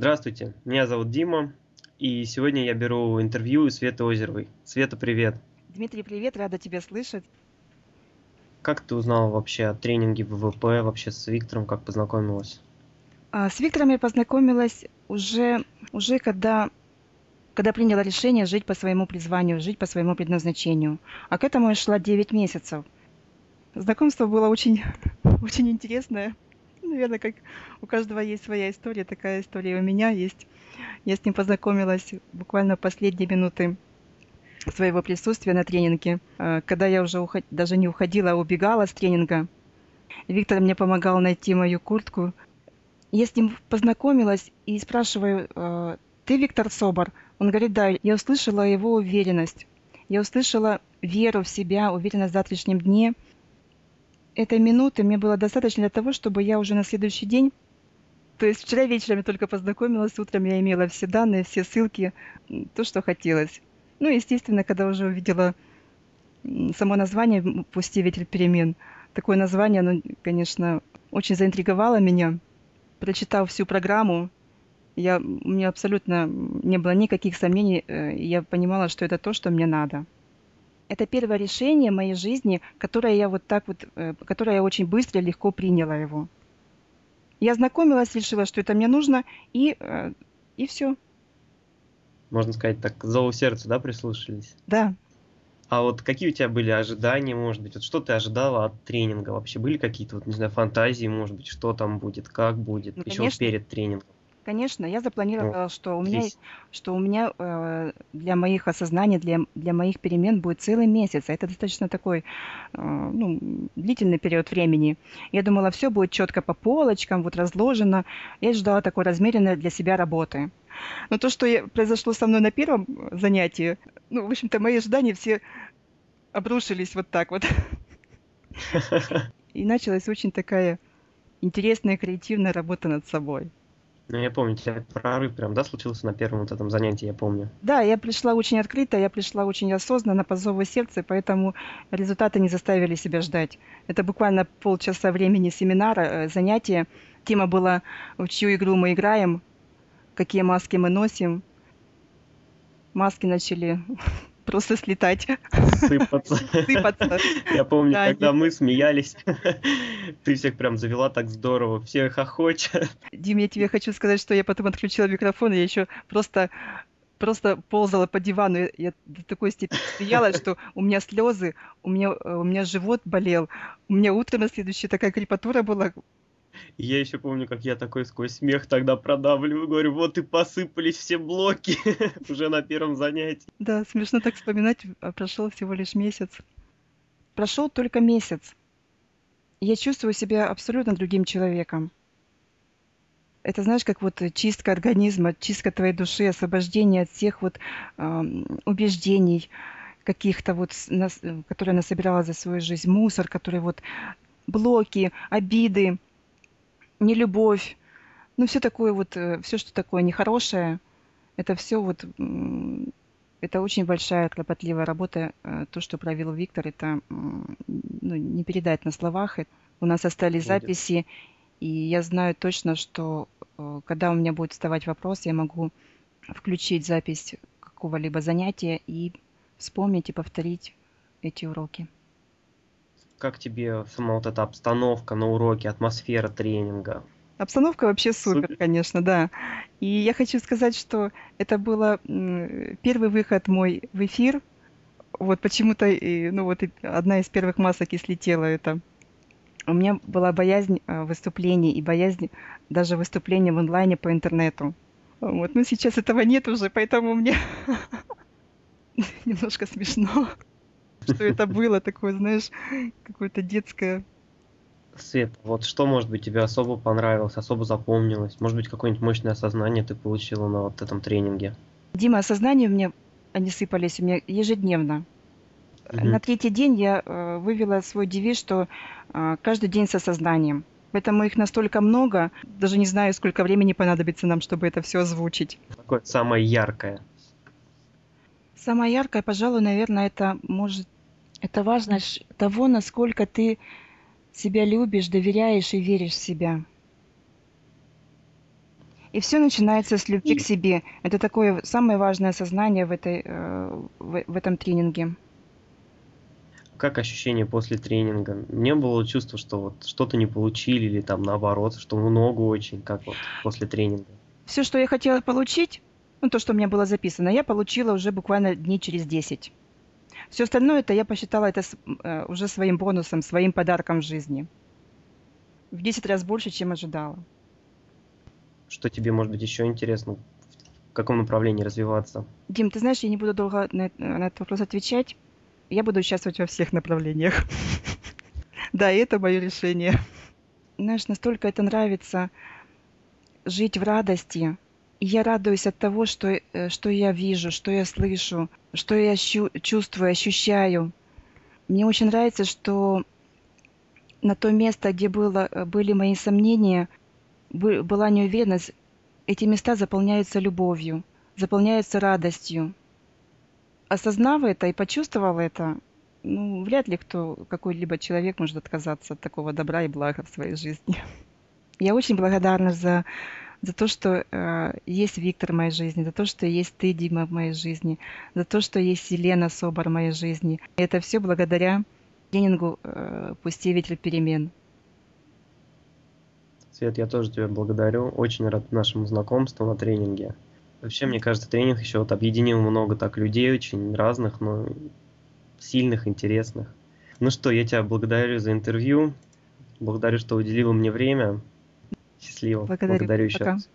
Здравствуйте, меня зовут Дима, и сегодня я беру интервью у Светы Озеровой. Света, привет. Дмитрий, привет, рада тебя слышать. Как ты узнала вообще о тренинге ВВП, вообще с Виктором, как познакомилась? А, с Виктором я познакомилась уже, уже когда, когда приняла решение жить по своему призванию, жить по своему предназначению. А к этому я шла 9 месяцев. Знакомство было очень, очень интересное. Наверное, как у каждого есть своя история, такая история у меня есть. Я с ним познакомилась буквально последние минуты своего присутствия на тренинге, э, когда я уже уход... даже не уходила, а убегала с тренинга. Виктор мне помогал найти мою куртку. Я с ним познакомилась и спрашиваю, «Э, ты Виктор Собор? Он говорит, да, я услышала его уверенность. Я услышала веру в себя, уверенность в завтрашнем дне. Этой минуты мне было достаточно для того, чтобы я уже на следующий день то есть вчера вечером я только познакомилась, утром я имела все данные, все ссылки, то, что хотелось. Ну, естественно, когда уже увидела само название «Пустивитель перемен», такое название, оно, конечно, очень заинтриговало меня. Прочитав всю программу, я, у меня абсолютно не было никаких сомнений, э, я понимала, что это то, что мне надо. Это первое решение в моей жизни, которое я вот так вот, э, которое я очень быстро и легко приняла его. Я знакомилась, решила, что это мне нужно, и, э, и все можно сказать, так, зову сердца, да, прислушались? Да. А вот какие у тебя были ожидания, может быть, вот что ты ожидала от тренинга вообще? Были какие-то, вот, не знаю, фантазии, может быть, что там будет, как будет, ну, еще конечно. перед тренингом? Конечно, я запланировала, вот. что у меня, Здесь. что у меня э, для моих осознаний, для, для моих перемен будет целый месяц. А это достаточно такой э, ну, длительный период времени. Я думала, все будет четко по полочкам, вот разложено. Я ждала такой размеренной для себя работы. Но то, что произошло со мной на первом занятии, ну, в общем-то, мои ожидания все обрушились вот так вот. И началась очень такая интересная, креативная работа над собой. Ну, я помню, у тебя прорыв прям, да, случился на первом вот этом занятии, я помню. Да, я пришла очень открыто, я пришла очень осознанно по зову сердца, поэтому результаты не заставили себя ждать. Это буквально полчаса времени семинара, э, занятия. Тема была «В чью игру мы играем?», какие маски мы носим. Маски начали просто слетать. Сыпаться. Сыпаться. Я помню, да, когда мы смеялись, ты всех прям завела так здорово, все хохочут. Дим, я тебе хочу сказать, что я потом отключила микрофон, и я еще просто просто ползала по дивану. Я до такой степени смеялась, что у меня слезы, у меня, у меня живот болел, у меня утром на следующее такая крепатура была, я еще помню, как я такой сквозь смех тогда продавливаю, говорю, вот и посыпались все блоки уже на первом занятии. Да, смешно так вспоминать, а прошел всего лишь месяц. Прошел только месяц. Я чувствую себя абсолютно другим человеком. Это, знаешь, как вот чистка организма, чистка твоей души, освобождение от всех вот э, убеждений каких-то вот, нас, которые она собирала за свою жизнь, мусор, который вот блоки, обиды, нелюбовь, ну все такое вот, э, все, что такое нехорошее, это все вот, это очень большая кропотливая работа. Э, то, что провел Виктор, это ну, не передать на словах. У нас остались записи, и я знаю точно, что э, когда у меня будет вставать вопрос, я могу включить запись какого-либо занятия и вспомнить и повторить эти уроки. Как тебе сама вот эта обстановка на уроке, атмосфера тренинга? Обстановка вообще супер, супер, конечно, да. И я хочу сказать, что это был первый выход мой в эфир. Вот почему-то, ну вот одна из первых масок и слетела это. У меня была боязнь а, выступлений и боязнь даже выступления в онлайне по интернету. Вот, но сейчас этого нет уже, поэтому мне немножко смешно что это было такое, знаешь, какое-то детское. Свет, вот что, может быть, тебе особо понравилось, особо запомнилось? Может быть, какое-нибудь мощное осознание ты получила на вот этом тренинге? Дима, осознания у меня, они сыпались у меня ежедневно. Угу. На третий день я э, вывела свой девиз, что э, каждый день с осознанием. Поэтому их настолько много, даже не знаю, сколько времени понадобится нам, чтобы это все озвучить. Какое самое яркое? Самое яркое, пожалуй, наверное, это может это важность того, насколько ты себя любишь, доверяешь и веришь в себя. И все начинается с любви к себе. Это такое самое важное сознание в, этой, э, в, в этом тренинге. Как ощущение после тренинга? Не было чувства, что вот что-то не получили или там наоборот, что много очень, как вот после тренинга? Все, что я хотела получить, ну то, что у меня было записано, я получила уже буквально дней через 10. Все остальное это я посчитала это э, уже своим бонусом, своим подарком в жизни. В 10 раз больше, чем ожидала. Что тебе, может быть, еще интересно? В каком направлении развиваться? Дим, ты знаешь, я не буду долго на, на этот вопрос отвечать. Я буду участвовать во всех направлениях. Да, это мое решение. Знаешь, настолько это нравится жить в радости. Я радуюсь от того, что, э, что я вижу, что я слышу, что я чувствую, ощущаю. Мне очень нравится, что на то место, где было, э, были мои сомнения, была неуверенность, эти места заполняются любовью, заполняются радостью. Осознав это и почувствовав это, ну, вряд ли кто, какой-либо человек может отказаться от такого добра и блага в своей жизни. Я очень благодарна за, за то, что э, есть Виктор в моей жизни, за то, что есть ты, Дима, в моей жизни, за то, что есть Елена Собор в моей жизни. Это все благодаря тренингу э, «Пусти ветер перемен». Свет, я тоже тебя благодарю. Очень рад нашему знакомству на тренинге. Вообще, мне кажется, тренинг еще вот объединил много так людей, очень разных, но сильных, интересных. Ну что, я тебя благодарю за интервью. Благодарю, что уделила мне время. Счастливо. Благодарю, благодарю еще Пока. раз.